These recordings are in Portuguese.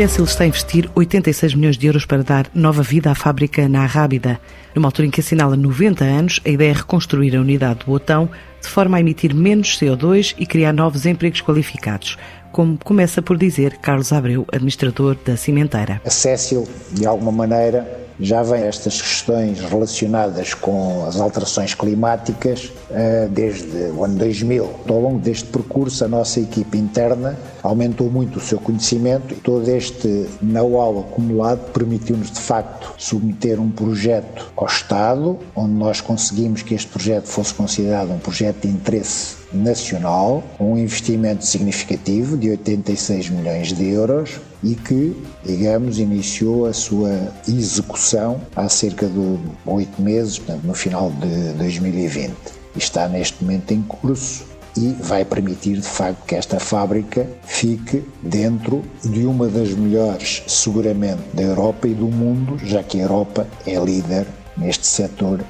Cecil está a investir 86 milhões de euros para dar nova vida à fábrica na Arrábida. Numa altura em que assinala 90 anos, a ideia é reconstruir a unidade do Botão de forma a emitir menos CO2 e criar novos empregos qualificados, como começa por dizer Carlos Abreu, administrador da cimenteira. A Cecil, de alguma maneira, já vem estas questões relacionadas com as alterações climáticas eh, desde o ano 2000. Ao longo deste percurso, a nossa equipe interna aumentou muito o seu conhecimento e todo este know-how acumulado permitiu-nos, de facto, submeter um projeto ao Estado, onde nós conseguimos que este projeto fosse considerado um projeto de interesse nacional, um investimento significativo de 86 milhões de euros e que, digamos, iniciou a sua execução há cerca de oito meses, portanto, no final de 2020. Está neste momento em curso e vai permitir de facto que esta fábrica fique dentro de uma das melhores, seguramente, da Europa e do mundo, já que a Europa é líder neste setor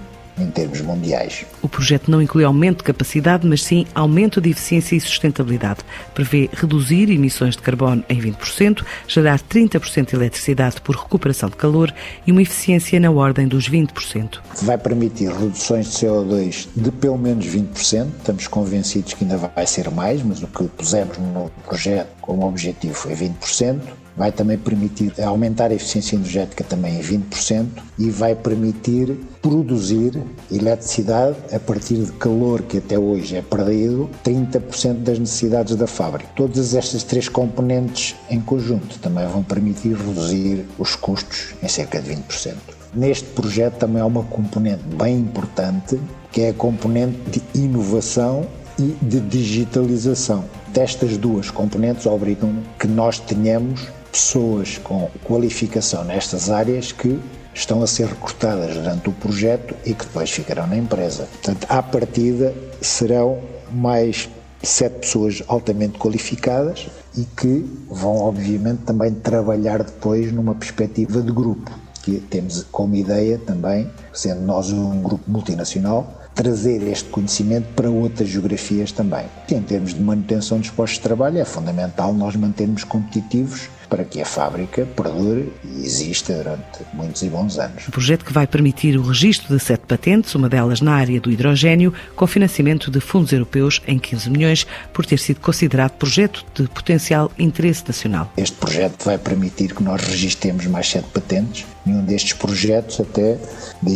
em termos mundiais. O projeto não inclui aumento de capacidade, mas sim aumento de eficiência e sustentabilidade. Prevê reduzir emissões de carbono em 20%, gerar 30% de eletricidade por recuperação de calor e uma eficiência na ordem dos 20%. Vai permitir reduções de CO2 de pelo menos 20%. Estamos convencidos que ainda vai ser mais, mas o que pusemos no projeto como objetivo foi 20% vai também permitir aumentar a eficiência energética também em 20% e vai permitir produzir eletricidade a partir de calor que até hoje é perdido, 30% das necessidades da fábrica. Todas estas três componentes em conjunto também vão permitir reduzir os custos em cerca de 20%. Neste projeto também há uma componente bem importante, que é a componente de inovação e de digitalização. Destas duas componentes obrigam que nós tenhamos pessoas com qualificação nestas áreas que estão a ser recrutadas durante o projeto e que depois ficarão na empresa. Portanto, à partida serão mais sete pessoas altamente qualificadas e que vão, obviamente, também trabalhar depois numa perspectiva de grupo, que temos como ideia também, sendo nós um grupo multinacional, trazer este conhecimento para outras geografias também. Em termos de manutenção dos postos de trabalho, é fundamental nós mantermos competitivos para que a fábrica perdure e exista durante muitos e bons anos. Um projeto que vai permitir o registro de sete patentes, uma delas na área do hidrogênio, com financiamento de fundos europeus em 15 milhões, por ter sido considerado projeto de potencial interesse nacional. Este projeto vai permitir que nós registremos mais sete patentes. Nenhum destes projetos, até,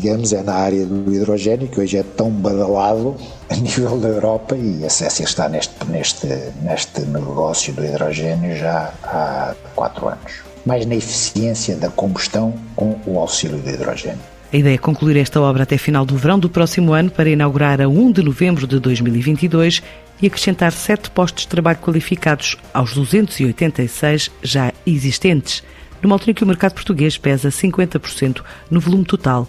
digamos, é na área do hidrogênio, que hoje é tão badalado a nível da Europa e a Cécia está neste, neste, neste negócio do hidrogênio já há quatro anos. Mais na eficiência da combustão com o auxílio do hidrogênio. A ideia é concluir esta obra até final do verão do próximo ano para inaugurar a 1 de novembro de 2022 e acrescentar sete postos de trabalho qualificados aos 286 já existentes, numa altura em que o mercado português pesa 50% no volume total